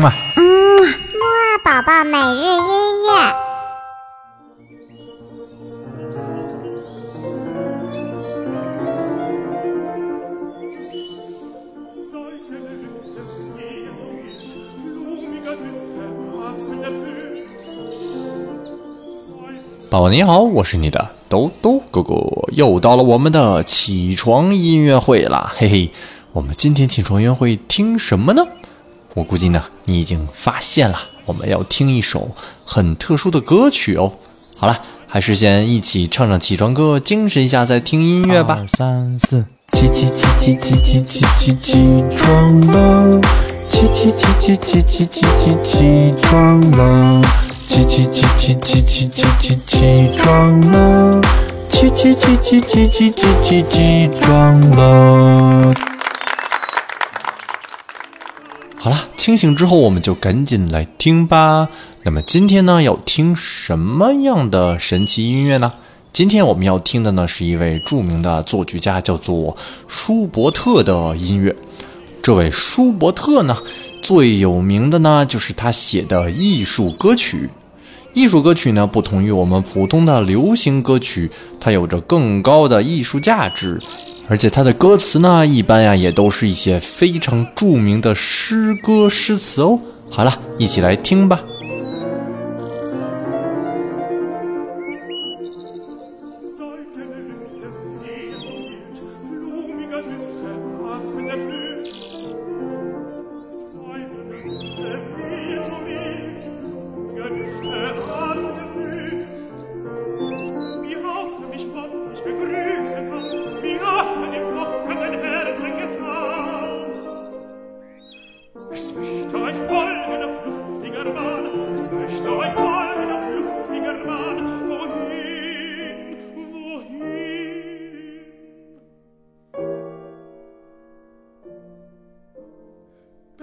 嘛。嗯，木二宝宝每日音乐。宝宝你好，我是你的兜兜哥哥，又到了我们的起床音乐会啦，嘿嘿，我们今天起床音乐会听什么呢？我估计呢，你已经发现了，我们要听一首很特殊的歌曲哦。好了，还是先一起唱唱起床歌，精神一下再听音乐吧。二三四，起起起起起起起起起床了，起起起起起起起起起床了，起起起起起起起起起床了，起起起起起起起起起床了。好了，清醒之后我们就赶紧来听吧。那么今天呢，要听什么样的神奇音乐呢？今天我们要听的呢，是一位著名的作曲家，叫做舒伯特的音乐。这位舒伯特呢，最有名的呢，就是他写的艺术歌曲。艺术歌曲呢，不同于我们普通的流行歌曲，它有着更高的艺术价值。而且它的歌词呢，一般呀也都是一些非常著名的诗歌诗词哦。好了，一起来听吧。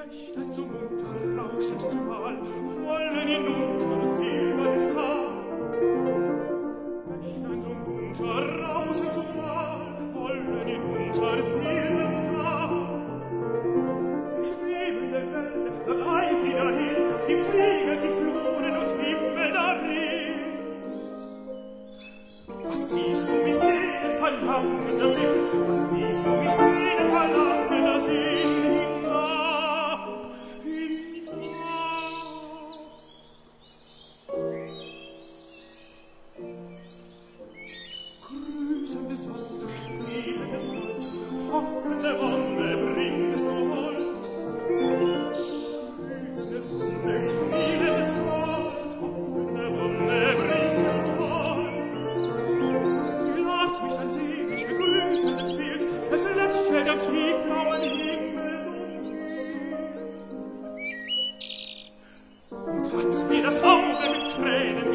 Bächlein so munter rauschend zum Wall, wollen hinunter silbernen Star. Bächlein so munter rauschend zum Wall, wollen hinunter silbernen Star. Die schwebende Welle, dann eilt sie dahin, die spiegelt sich Fluren und Himmel darin. Was tief um mich sehnet, verlangen das Sinn, mir das Auge mit Tränen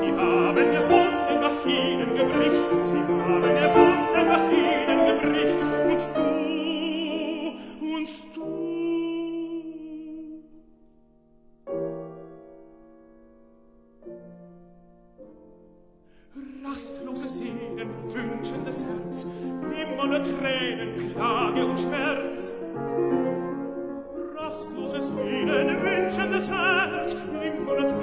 Sie haben gefunden, was erfunden gebricht, Sie haben gefunden, was erfunden gebricht, und du, und du. Rastloses Sehnen, wünschendes Herz, nimmerne Tränen, Klage und Schmerz. Rastloses Sehnen, wünschendes Herz, nimmerne Tränen,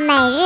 每日